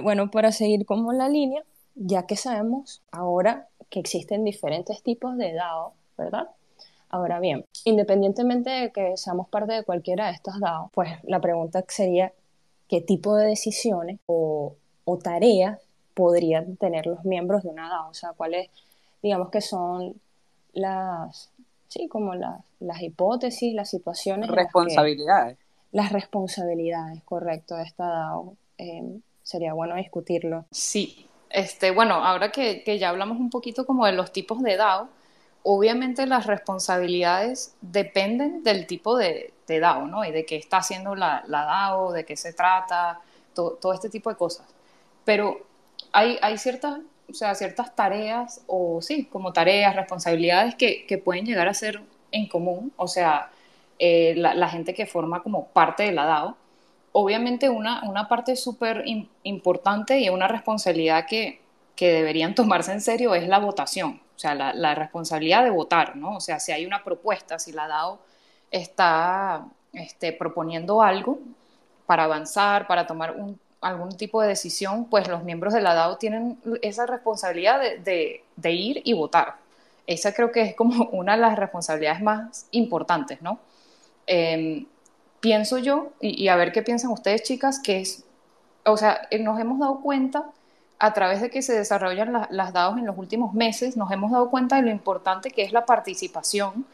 Eh, bueno, para seguir como la línea, ya que sabemos ahora que existen diferentes tipos de DAO, ¿verdad? Ahora bien, independientemente de que seamos parte de cualquiera de estas DAO, pues la pregunta sería qué tipo de decisiones o, tareas podrían tener los miembros de una DAO, o sea, cuáles, digamos que son las, sí, como las, las hipótesis, las situaciones. Responsabilidades. Las, responsabilidades, correcto, de esta DAO. Eh, sería bueno discutirlo. Sí, este, bueno, ahora que, ya hablamos un poquito como de los tipos de DAO, obviamente las responsabilidades dependen del tipo de, DAO, ¿no? Y de qué está haciendo la, DAO, de qué se trata, todo este tipo de cosas. Pero hay, hay ciertas, o sea, ciertas tareas, o sí, como tareas, responsabilidades que, pueden llegar a ser en común, o sea, eh, la, gente que forma como parte de la DAO obviamente una, una parte súper importante y una responsabilidad que, deberían tomarse en serio es la votación, o sea, la, responsabilidad de votar, ¿no? O sea, si hay una propuesta, si la DAO está este, proponiendo algo para avanzar, para tomar algún tipo de decisión, pues los miembros de la DAO tienen esa responsabilidad de, ir y votar. Esa creo que es como una de las responsabilidades más importantes, ¿no? Em, pienso yo, y, a ver qué piensan ustedes chicas, que es, o sea, eh, nos hemos dado cuenta a través de que se desarrollan las DAOs en los últimos meses, nos hemos dado cuenta de lo importante que es la participación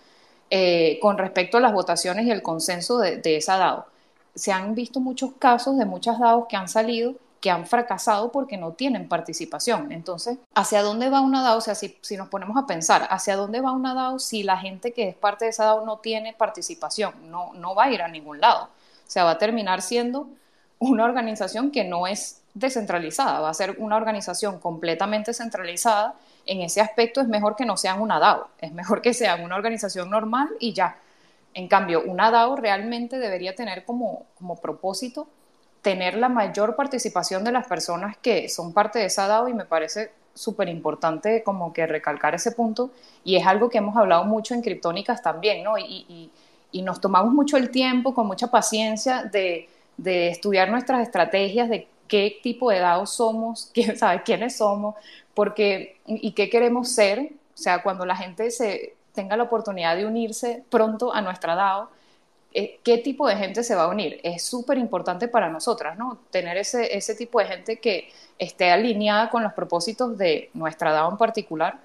eh, con respecto a las votaciones y el consenso de, de esa DAO. Se han visto muchos casos de muchas DAOs que han salido que han fracasado porque no tienen participación. Entonces, ¿hacia dónde va una DAO? O sea, si, nos ponemos a pensar, ¿hacia dónde va una DAO si la gente que es parte de esa DAO no tiene participación? No, no va a ir a ningún lado. O sea, va a terminar siendo una organización que no es descentralizada, va a ser una organización completamente centralizada. En ese aspecto es mejor que no sean una DAO, es mejor que sean una organización normal y ya. En cambio, una DAO realmente debería tener como, como propósito tener la mayor participación de las personas que son parte de esa DAO y me parece súper importante como que recalcar ese punto y es algo que hemos hablado mucho en Criptónicas también, ¿no? Y, nos tomamos mucho el tiempo, con mucha paciencia de, estudiar nuestras estrategias, de qué tipo de DAO somos, quién sabe quiénes somos, porque y qué queremos ser, o sea, cuando la gente se tenga la oportunidad de unirse pronto a nuestra DAO, qué tipo de gente se va a unir. Es súper importante para nosotras, ¿no? Tener ese, ese tipo de gente que esté alineada con los propósitos de nuestra DAO en particular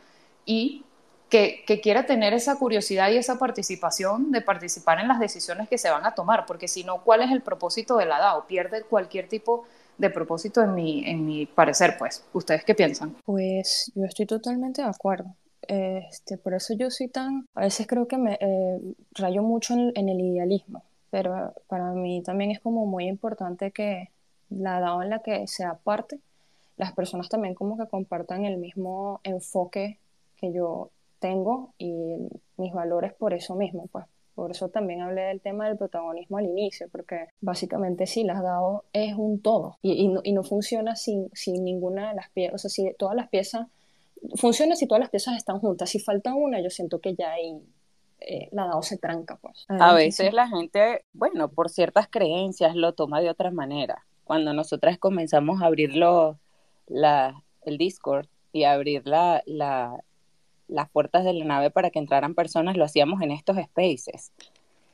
y que, que, quiera tener esa curiosidad y esa participación de participar en las decisiones que se van a tomar, porque si no, ¿cuál es el propósito de la DAO? Pierde cualquier tipo de propósito en mi, en mi parecer, pues. ¿Ustedes qué piensan? Pues yo estoy totalmente de acuerdo. Este, por eso yo soy tan, a veces creo que me eh, rayo mucho en, el idealismo, pero para mí también es como muy importante que la DAO en la que sea parte, las personas también como que compartan el mismo enfoque que yo tengo y mis valores por eso mismo, pues. Por eso también hablé del tema del protagonismo al inicio, porque básicamente sí, las DAO es un todo y, no, y no, funciona sin, sin ninguna de las piezas, o sea, si todas las piezas funciona si todas las piezas están juntas. Si falta una, yo siento que ya hay eh, la DAO se tranca, pues. A veces la gente, bueno, por ciertas creencias lo toma de otra manera. Cuando nosotras comenzamos a abrir la, el Discord y abrir la, la, las puertas de la nave para que entraran personas, lo hacíamos en estos spaces.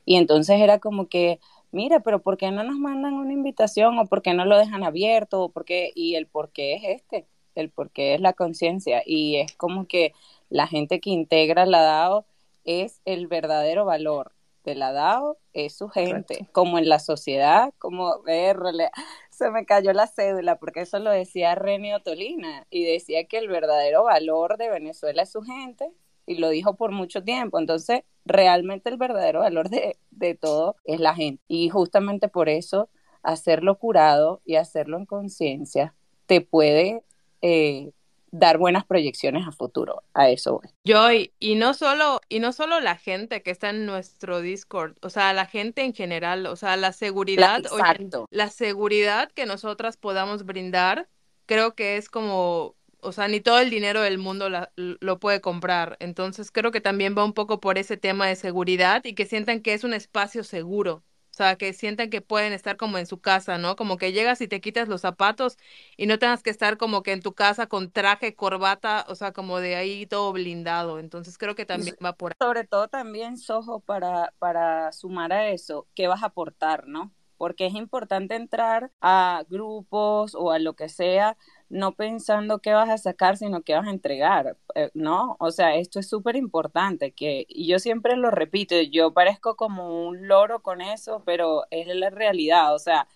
Y entonces era como que, mira, pero ¿por qué no nos mandan una invitación o por qué no lo dejan abierto? O por qué? Y el por qué es este el por qué es la conciencia y es como que la gente que integra la DAO es el verdadero valor de la DAO, es su gente, como en la sociedad, como verle, se me cayó la cédula porque eso lo decía René Otolina y decía que el verdadero valor de Venezuela es su gente y lo dijo por mucho tiempo, entonces realmente el verdadero valor de, de todo es la gente. Y justamente por eso hacerlo curado y hacerlo en conciencia te puede eh, dar buenas proyecciones a futuro. A eso voy. Y no solo, y no solo la gente que está en nuestro Discord, o sea, la gente en general, o sea, la seguridad, la, la seguridad que nosotras podamos brindar, creo que es como o sea, ni todo el dinero del mundo lo puede comprar. Entonces creo que también va un poco por ese tema de seguridad y que sientan que es un espacio seguro. O sea, que sientan que pueden estar como en su casa, ¿no? Como que llegas y te quitas los zapatos y no tengas que estar como que en tu casa con traje, corbata, o sea, como de ahí todo blindado. Entonces creo que también va por ahí. Sobre todo también, Sojo, para, para sumar a eso, ¿qué vas a aportar, no? Porque es importante entrar a grupos o a lo que sea no pensando qué vas a sacar, sino qué vas a entregar, eh, ¿no? O sea, esto es súper importante, que y yo siempre lo repito, yo parezco como un loro con eso, pero es la realidad, o sea,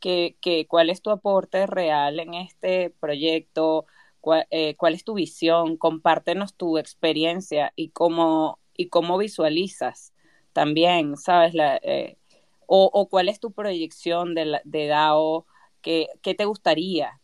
que, que cuál es tu aporte real en este proyecto, eh, cuál, es tu visión, compártenos tu experiencia y cómo, y cómo visualizas también, ¿sabes? La, eh, o, o, cuál es tu proyección de, de DAO, ¿qué, qué te gustaría?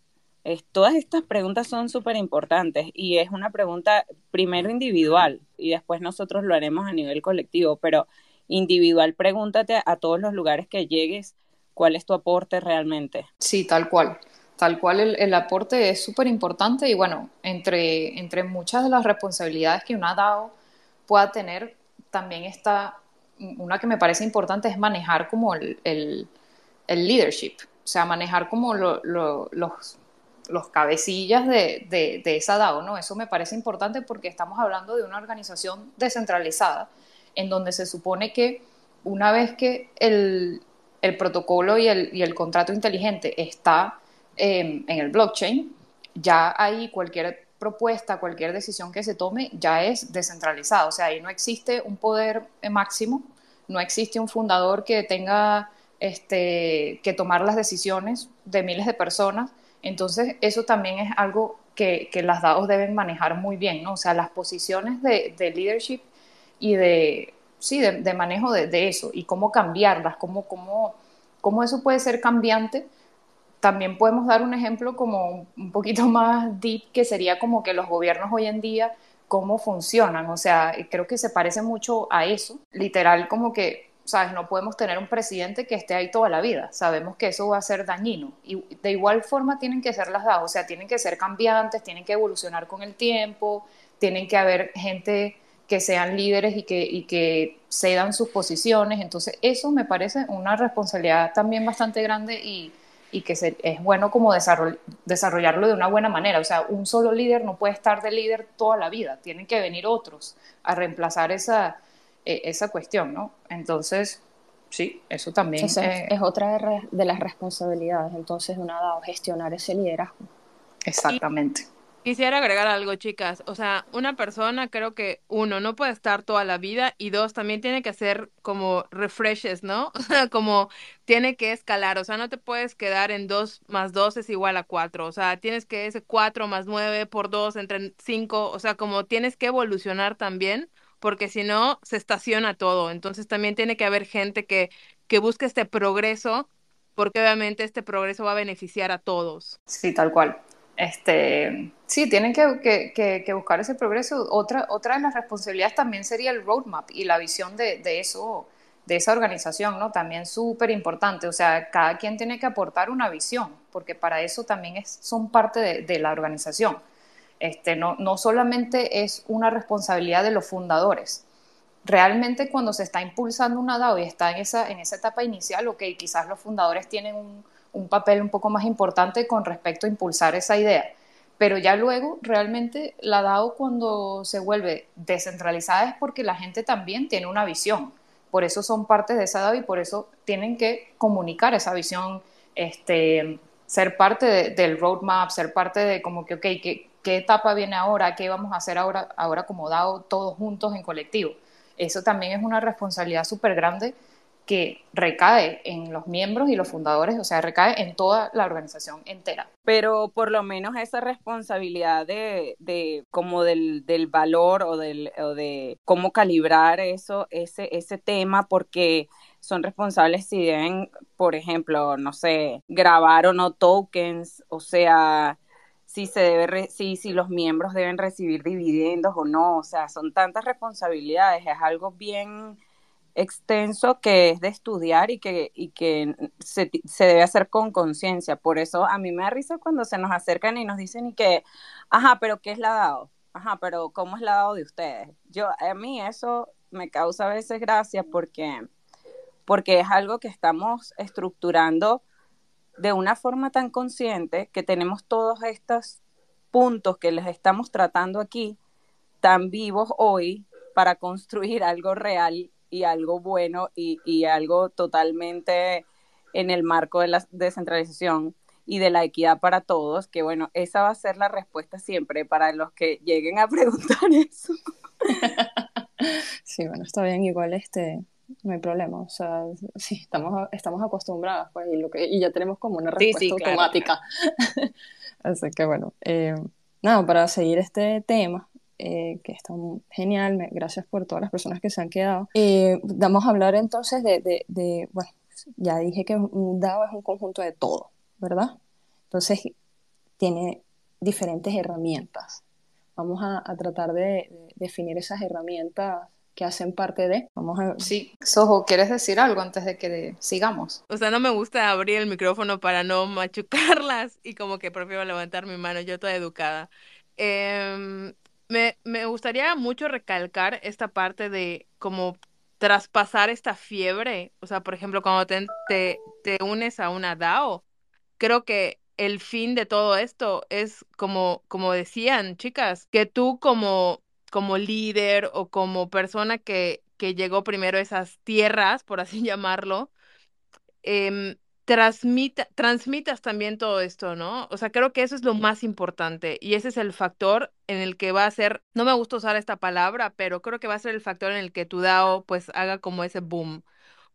Todas estas preguntas son súper importantes y es una pregunta primero individual y después nosotros lo haremos a nivel colectivo, pero individual pregúntate a todos los lugares que llegues cuál es tu aporte realmente. Sí, tal cual. Tal cual el, aporte es súper importante y bueno, entre, entre muchas de las responsabilidades que una DAO pueda tener, también está, una que me parece importante es manejar como el, el, leadership, o sea, manejar como los los cabecillas de, de, esa DAO, ¿no? Eso me parece importante porque estamos hablando de una organización descentralizada, en donde se supone que una vez que el, el protocolo y el, y el, contrato inteligente está em, en el blockchain, ya ahí cualquier propuesta, cualquier decisión que se tome ya es descentralizada. O sea, ahí no existe un poder máximo, no existe un fundador que tenga este, que tomar las decisiones de miles de personas, entonces, eso también es algo que, las DAOs deben manejar muy bien, ¿no? O sea, las posiciones de, leadership y de, sí, de, manejo de, eso y cómo cambiarlas, cómo, cómo, cómo eso puede ser cambiante. También podemos dar un ejemplo como un poquito más deep, que sería como que los gobiernos hoy en día, cómo funcionan. O sea, creo que se parece mucho a eso. Literal, como que ¿sabes? No podemos tener un presidente que esté ahí toda la vida. Sabemos que eso va a ser dañino. Y de igual forma tienen que ser las DAO, o sea, tienen que ser cambiantes, tienen que evolucionar con el tiempo, tienen que haber gente que sean líderes y que, y cedan sus posiciones. Entonces, eso me parece una responsabilidad también bastante grande y, y que es bueno como desarrollarlo de una buena manera. O sea, un solo líder no puede estar de líder toda la vida, tienen que venir otros a reemplazar esa, e, esa cuestión, ¿no? Entonces, sí, eso también es, es otra de, las responsabilidades, entonces, una DAO, gestionar ese liderazgo. Exactamente. Quisiera agregar algo, chicas. O sea, una persona creo que uno no puede estar toda la vida y dos también tiene que hacer como refreshes, ¿no? como tiene que escalar. O sea, no te puedes quedar en dos más dos es igual a cuatro. O sea, tienes que ese cuatro más nueve por dos entre cinco. O sea, como tienes que evolucionar también porque si no, se estaciona todo. Entonces también tiene que haber gente que, que busque este progreso, porque obviamente este progreso va a beneficiar a todos. Sí, tal cual. Este, sí, tienen que, que, que, buscar ese progreso. Otra, otra de las responsabilidades también sería el roadmap y la visión de, de eso, de esa organización, ¿no? También súper importante. O sea, cada quien tiene que aportar una visión, porque para eso también es, son parte de, de la organización. Este, no, no solamente es una responsabilidad de los fundadores. Realmente cuando se está impulsando una DAO y está en esa, en esa etapa inicial, ok, quizás los fundadores tienen un, papel un poco más importante con respecto a impulsar esa idea. Pero ya luego, realmente, la DAO cuando se vuelve descentralizada es porque la gente también tiene una visión. Por eso son parte de esa DAO y por eso tienen que comunicar esa visión, este, ser parte del roadmap, ser parte de como que, ok, que qué etapa viene ahora, qué vamos a hacer ahora, ahora como DAO todos juntos en colectivo. Eso también es una responsabilidad súper grande que recae en los miembros y los fundadores, o sea, recae en toda la organización entera. Pero por lo menos esa responsabilidad de, de como del, del valor o, del, o de cómo calibrar eso, ese, ese tema, porque son responsables si deben, por ejemplo, no sé, grabar o no tokens, o sea, si se debe si, si los miembros deben recibir dividendos o no, o sea, son tantas responsabilidades, es algo bien extenso que es de estudiar y que, y que se, se debe hacer con conciencia. Por eso a mí me da risa cuando se nos acercan y nos dicen y que, ajá, pero ¿qué es la DAO? Ajá, pero ¿cómo es la DAO de ustedes? Yo, a mí eso me causa a veces gracia porque, porque es algo que estamos estructurando de una forma tan consciente que tenemos todos estos puntos que les estamos tratando aquí tan vivos hoy para construir algo real y algo bueno y, algo totalmente en el marco de la descentralización y de la equidad para todos, que bueno, esa va a ser la respuesta siempre para los que lleguen a preguntar eso. Sí, bueno, está bien, igual este, no hay problema, o sea, sí, estamos, estamos acostumbradas, pues, y, lo que, y ya tenemos como una respuesta automática. Así que bueno, eh, nada, para seguir este tema, eh, que está genial, gracias por todas las personas que se han quedado. Eh, vamos a hablar entonces de, de, bueno, ya dije que un DAO es un conjunto de todo, ¿verdad? Entonces, tiene diferentes herramientas. Vamos a, tratar de, definir esas herramientas que hacen parte de. Vamos a... Sí, Sojo, ¿quieres decir algo antes de que sigamos? O sea, no me gusta abrir el micrófono para no machucarlas y como que prefiero levantar mi mano, yo toda educada. Eh, me, me gustaría mucho recalcar esta parte de como traspasar esta fiebre. O sea, por ejemplo, cuando te, te, unes a una DAO, creo que el fin de todo esto es como, como decían, chicas, que tú como, como líder o como persona que, que llegó primero a esas tierras, por así llamarlo, eh, transmita, transmitas también todo esto, ¿no? O sea, creo que eso es lo más importante y ese es el factor en el que va a ser, no me gusta usar esta palabra, pero creo que va a ser el factor en el que tu DAO pues haga como ese boom,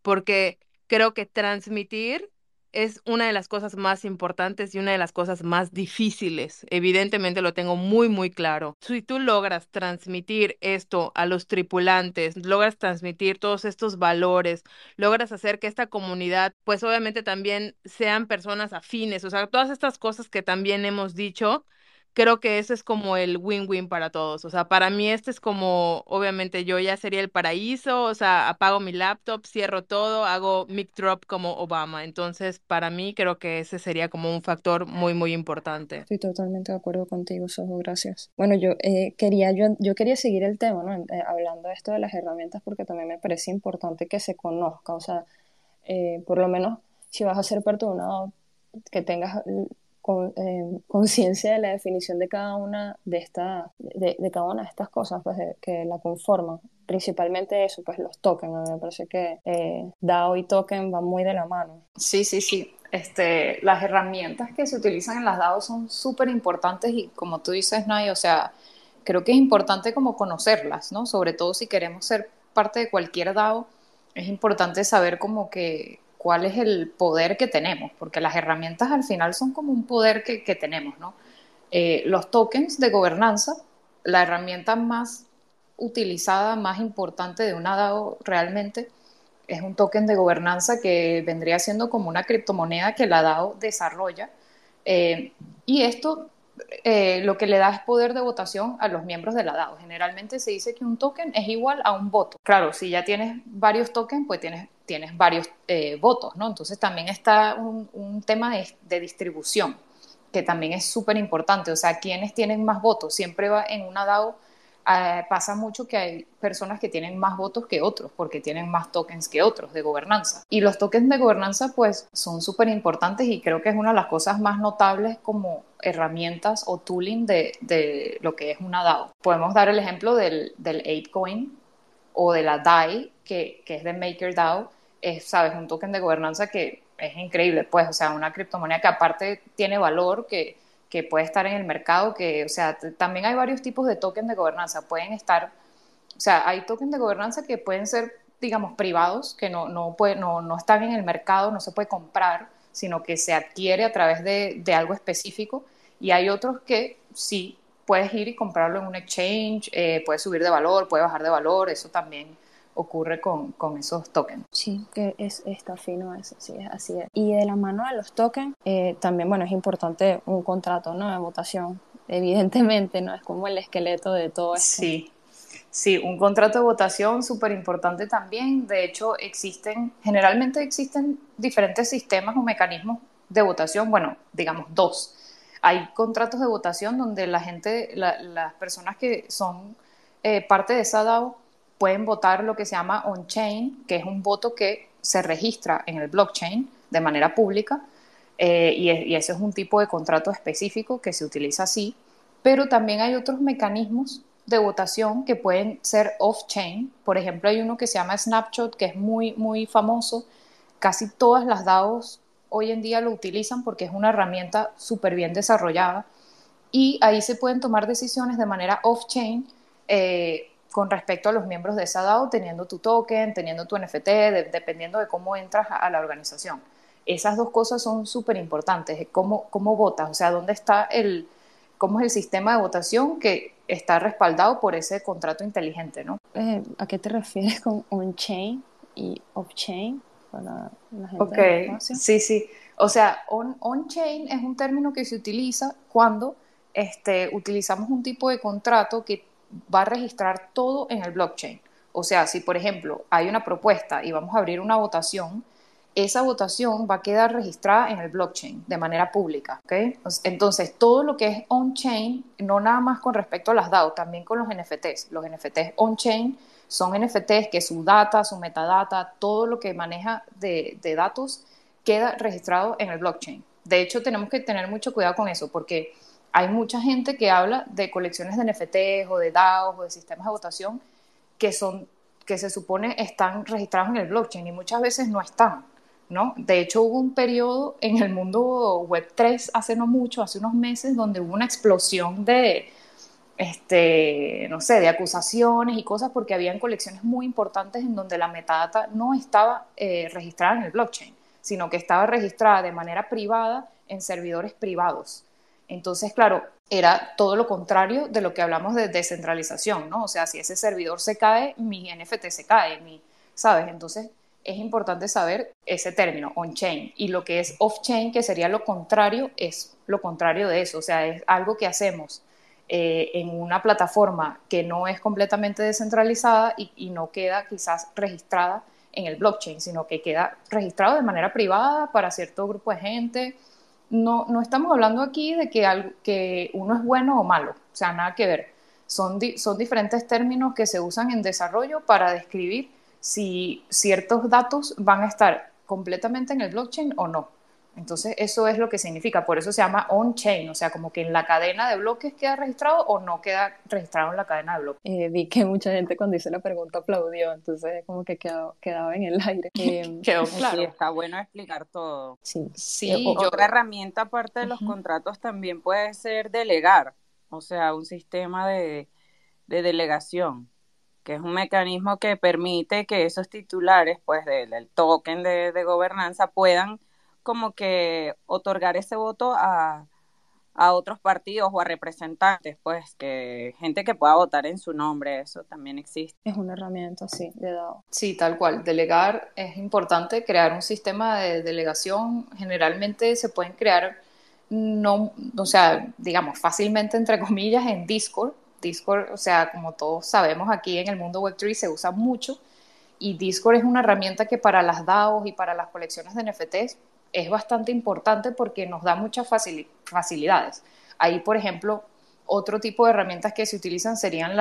porque creo que transmitir es una de las cosas más importantes y una de las cosas más difíciles. Evidentemente lo tengo muy, muy claro. Si tú logras transmitir esto a los tripulantes, logras transmitir todos estos valores, logras hacer que esta comunidad, pues obviamente también sean personas afines, o sea, todas estas cosas que también hemos dicho, creo que ese es como el win-win para todos. O sea, para mí este es como, obviamente yo ya sería el paraíso, o sea, apago mi laptop, cierro todo, hago mic drop como Obama. Entonces, para mí creo que ese sería como un factor muy, muy importante. Estoy totalmente de acuerdo contigo, Sojo, gracias. Bueno, yo eh, quería, yo, yo quería seguir el tema, ¿no? Eh, hablando esto de las herramientas porque también me parece importante que se conozca, o sea, eh, por lo menos si vas a ser perdonado, que tengas con, eh, conciencia de la definición de cada una de, esta, de, cada una de estas cosas pues, que la conforman. Principalmente eso, pues los tokens. Me parece que eh, DAO y token van muy de la mano. Sí, sí, sí. Este, las herramientas que se utilizan en las DAO son súper importantes y como tú dices, Nay, o sea, creo que es importante como conocerlas, ¿no? Sobre todo si queremos ser parte de cualquier DAO, es importante saber como que cuál es el poder que tenemos, porque las herramientas al final son como un poder que, tenemos, ¿no? Eh, los tokens de gobernanza, la herramienta más utilizada, más importante de una DAO realmente, es un token de gobernanza que vendría siendo como una criptomoneda que la DAO desarrolla. Eh, y esto eh, lo que le da es poder de votación a los miembros de la DAO. Generalmente se dice que un token es igual a un voto. Claro, si ya tienes varios tokens, pues tienes, tienes varios eh, votos, ¿no? Entonces también está un, tema de, de, distribución, que también es súper importante. O sea, quienes tienen más votos. Siempre va en una DAO eh, pasa mucho que hay personas que tienen más votos que otros, porque tienen más tokens que otros de gobernanza. Y los tokens de gobernanza, pues, son súper importantes y creo que es una de las cosas más notables como herramientas o tooling de, de lo que es una DAO. Podemos dar el ejemplo del, del 8coin o de la DAI, que, que es de MakerDAO, es, ¿sabes? Un token de gobernanza que es increíble, pues, o sea, una criptomoneda que aparte tiene valor, que que puede estar en el mercado, que, o sea, también hay varios tipos de tokens de gobernanza. Pueden estar, o sea, hay tokens de gobernanza que pueden ser, digamos, privados, que no, no, puede, no, no están en el mercado, no se puede comprar, sino que se adquiere a través de, de algo específico. Y hay otros que sí puedes ir y comprarlo en un exchange, eh, puede subir de valor, puede bajar de valor, eso también ocurre con, con esos tokens. Sí, que es, está fino eso, sí, así es. Y de la mano de los tokens, eh, también, bueno, es importante un contrato, ¿no? De votación, evidentemente, ¿no? Es como el esqueleto de todo esto. Sí, sí, un contrato de votación súper importante también. De hecho, existen, generalmente existen diferentes sistemas o mecanismos de votación, bueno, digamos dos. Hay contratos de votación donde la gente, las personas que son eh, parte de esa DAO pueden votar lo que se llama on-chain, que es un voto que se registra en el blockchain de manera pública, eh, y, ese es un tipo de contrato específico que se utiliza así, pero también hay otros mecanismos de votación que pueden ser off-chain. Por ejemplo, hay uno que se llama Snapshot, que es muy, muy famoso. Casi todas las DAOs hoy en día lo utilizan porque es una herramienta súper bien desarrollada y ahí se pueden tomar decisiones de manera off-chain eh, con respecto a los miembros de esa DAO, teniendo tu token, teniendo tu NFT, dependiendo de cómo entras a, la organización. Esas dos cosas son súper importantes. ¿Cómo, ¿Cómo votas? O sea, ¿dónde está el, cómo es el sistema de votación que está respaldado por ese contrato inteligente, ¿no? Eh, ¿A qué te refieres con on-chain y off-chain? Para la gente ok, sí, sí. O sea, on-chain es un término que se utiliza cuando este, utilizamos un tipo de contrato que va a registrar todo en el blockchain. O sea, si por ejemplo hay una propuesta y vamos a abrir una votación, esa votación va a quedar registrada en el blockchain de manera pública. Entonces, todo lo que es on-chain, no nada más con respecto a las DAO, también con los NFTs. Los NFTs on-chain son NFTs que su data, su metadata, todo lo que maneja de datos queda registrado en el blockchain. De hecho, tenemos que tener mucho cuidado con eso porque hay mucha gente que habla de colecciones de NFTs o de DAOs o de sistemas de votación que son que se supone están registrados en el blockchain y muchas veces no están, ¿no? De hecho, hubo un periodo en el mundo web 3 hace no mucho, hace unos meses, donde hubo una explosión de, este, no sé, de acusaciones y cosas porque habían colecciones muy importantes en donde la metadata no estaba eh, registrada en el blockchain, sino que estaba registrada de manera privada en servidores privados. Entonces, claro, era todo lo contrario de lo que hablamos de descentralización, ¿no? O sea, si ese servidor se cae, mi NFT se cae, mi, ¿sabes? Entonces, es importante saber ese término, on-chain. Y lo que es off-chain, que sería lo contrario, es lo contrario de eso. O sea, es algo que hacemos eh, en una plataforma que no es completamente descentralizada y, y no queda quizás registrada en el blockchain, sino que queda registrado de manera privada para cierto grupo de gente no, no estamos hablando aquí de que, que uno es bueno o malo, o sea, nada que ver. Son diferentes términos que se usan en desarrollo para describir si ciertos datos van a estar completamente en el blockchain o no. Entonces, eso es lo que significa, por eso se llama on-chain, o sea, como que en la cadena de bloques queda registrado o no queda registrado en la cadena de bloques. Eh, vi que mucha gente cuando hice la pregunta aplaudió, entonces como que quedó, quedaba en el aire. Eh, Quedó claro. Sí, está bueno explicar todo. Sí. sí eh, Otra herramienta aparte de los contratos también puede ser delegar, o sea, un sistema de, de delegación que es un mecanismo que permite que esos titulares, pues, del, token de, de, gobernanza puedan como que otorgar ese voto a, a otros partidos o a representantes, pues que gente que pueda votar en su nombre, eso también existe. Es una herramienta, sí, de dado. Sí, tal cual. Delegar es importante, crear un sistema de delegación. Generalmente se pueden crear, no, o sea, digamos, fácilmente, entre comillas, en Discord. Discord, o sea, como todos sabemos aquí en el mundo Web3 se usa mucho y Discord es una herramienta que para las DAOs y para las colecciones de NFTs es bastante importante porque nos da muchas facilidades. Ahí, por ejemplo, otro tipo de herramientas que se utilizan serían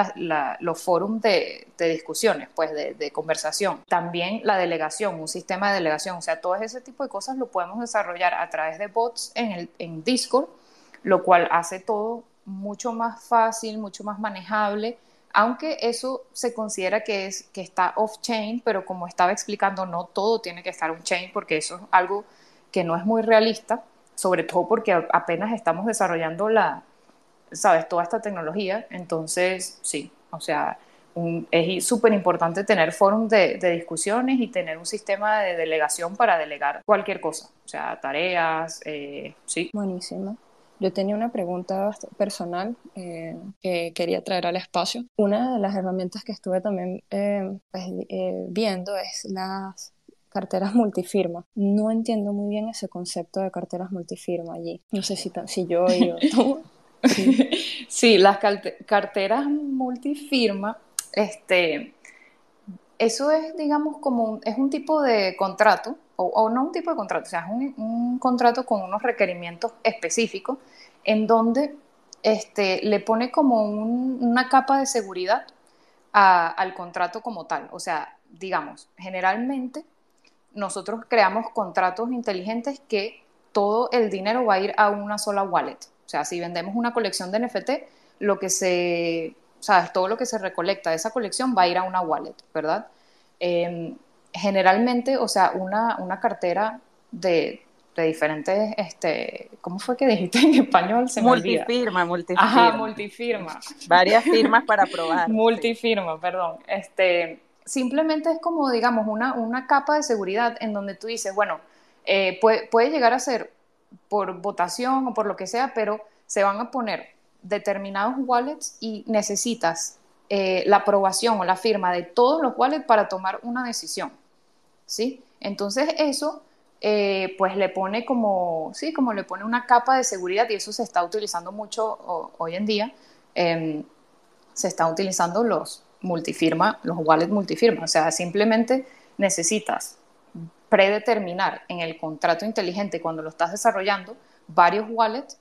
los foros de, discusiones, pues de, conversación. También la delegación, un sistema de delegación. O sea, todo ese tipo de cosas lo podemos desarrollar a través de bots en, el, en Discord, lo cual hace todo mucho más fácil, mucho más manejable, aunque eso se considera que, es, que está off-chain, pero como estaba explicando, no todo tiene que estar on-chain porque eso es algo que no es muy realista, sobre todo porque apenas estamos desarrollando la, sabes, toda esta tecnología. Entonces, sí, o sea, es súper importante tener foros de, discusiones y tener un sistema de delegación para delegar cualquier cosa, o sea, tareas, eh, sí. Buenísimo. Yo tenía una pregunta personal eh, que quería traer al espacio. Una de las herramientas que estuve también eh, pues, eh, viendo es las carteras multifirma. No entiendo muy bien ese concepto de carteras multifirma allí. No sé si, si yo o tú. Sí. las carteras multifirma, este, eso es, digamos, como es un tipo de contrato, o, no un tipo de contrato, o sea, es un, contrato con unos requerimientos específicos en donde este, le pone como una capa de seguridad al contrato como tal. O sea, digamos, generalmente nosotros creamos contratos inteligentes que todo el dinero va a ir a una sola wallet. O sea, si vendemos una colección de NFT, lo que se, o sea, todo lo que se recolecta de esa colección va a ir a una wallet, ¿verdad? Em, generalmente, o sea, una, una cartera de, de, diferentes, este, ¿cómo fue que dijiste en español? Se multifirma, multifirma. Ajá, multifirma. Varias firmas para probar. multifirma, perdón. Este, simplemente es como, digamos, una, una capa de seguridad en donde tú dices, bueno, eh, puede, puede llegar a ser por votación o por lo que sea, pero se van a poner determinados wallets y necesitas eh, la aprobación o la firma de todos los wallets para tomar una decisión. ¿sí? Entonces eso eh, pues le pone como, sí, como le pone una capa de seguridad y eso se está utilizando mucho hoy en día. Em, se están utilizando los multifirma, los wallets multifirma. O sea, simplemente necesitas predeterminar en el contrato inteligente cuando lo estás desarrollando varios wallets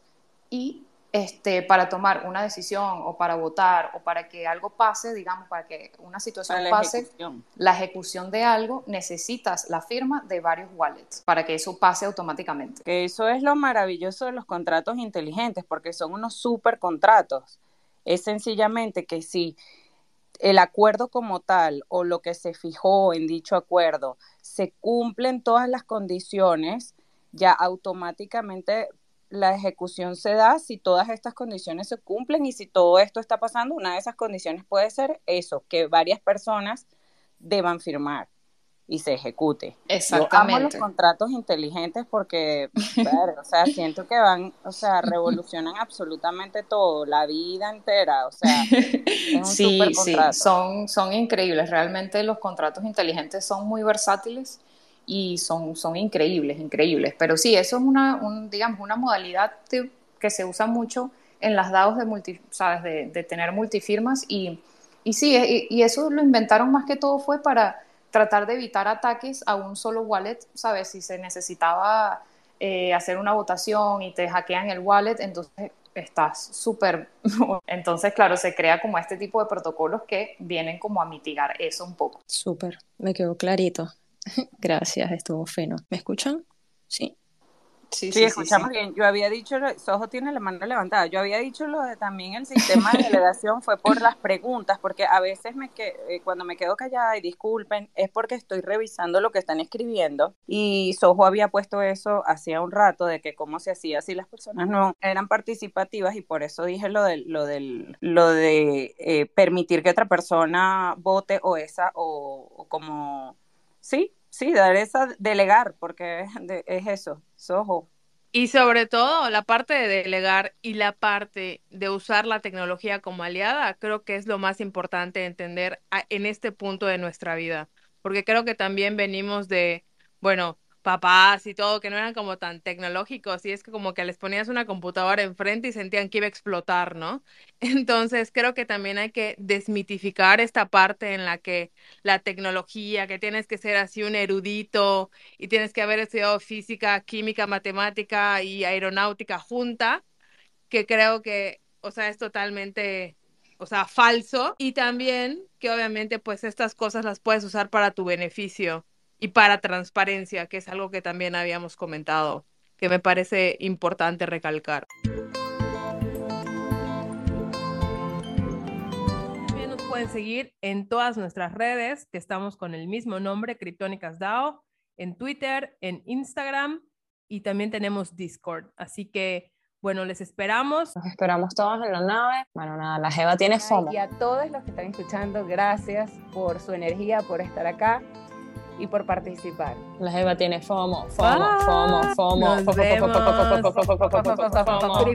y este, para tomar una decisión o para votar o para que algo pase, digamos, para que una situación pase, la ejecución de algo, necesitas la firma de varios wallets para que eso pase automáticamente. Que eso es lo maravilloso de los contratos inteligentes, porque son unos super contratos. Es sencillamente que si el acuerdo como tal o lo que se fijó en dicho acuerdo se cumplen todas las condiciones, ya automáticamente la ejecución se da si todas estas condiciones se cumplen y si todo esto está pasando, una de esas condiciones puede ser eso, que varias personas deban firmar y se ejecute. Exactamente. Yo amo los contratos inteligentes porque, o sea, siento que van, o sea, revolucionan absolutamente todo, la vida entera, o sea, es un sí, sí, son, son increíbles, realmente los contratos inteligentes son muy versátiles y son, son increíbles, increíbles. Pero sí, eso es una, digamos, una modalidad que se usa mucho en las DAOs de, multi, ¿sabes? de, tener multifirmas y, y sí, y, eso lo inventaron más que todo fue para tratar de evitar ataques a un solo wallet, ¿sabes? Si se necesitaba eh, hacer una votación y te hackean el wallet, entonces estás súper... Entonces, claro, se crea como este tipo de protocolos que vienen como a mitigar eso un poco. Súper, me quedó clarito. Gracias, estuvo fino. ¿Me escuchan? Sí. Sí, sí, escuchamos bien. Yo había dicho, Sojo tiene la mano levantada, yo había dicho lo de también el sistema de delegación fue por las preguntas, porque a veces me que, eh, cuando me quedo callada y disculpen, es porque estoy revisando lo que están escribiendo y Sojo había puesto eso hacía un rato de que cómo se hacía si las personas no eran participativas y por eso dije lo del, lo del, lo de eh, permitir que otra persona vote o esa o, o como sí, sí, dar esa, delegar, porque es, eso, sojo. Y sobre todo la parte de delegar y la parte de usar la tecnología como aliada, creo que es lo más importante entender en este punto de nuestra vida, porque creo que también venimos de, bueno, papás y todo, que no eran como tan tecnológicos, y es que como que les ponías una computadora enfrente y sentían que iba a explotar, ¿no? Entonces creo que también hay que desmitificar esta parte en la que la tecnología, que tienes que ser así un erudito y tienes que haber estudiado física, química, matemática y aeronáutica junta, que creo que, o sea, es totalmente o sea, falso, y también que obviamente pues estas cosas las puedes usar para tu beneficio y para transparencia, que es algo que también habíamos comentado, que me parece importante recalcar. También nos pueden seguir en todas nuestras redes, que estamos con el mismo nombre, Criptónicas DAO, en Twitter, en Instagram y también tenemos Discord. Así que, bueno, les esperamos. Nos esperamos todos en la nave. Bueno, nada, la Jeva tiene fondo. Y a todos los que están escuchando, gracias por su energía, por estar acá y por participar. La Jeva tiene FOMO, FOMO, FOMO, FOMO, FOMO, FOMO, FOMO,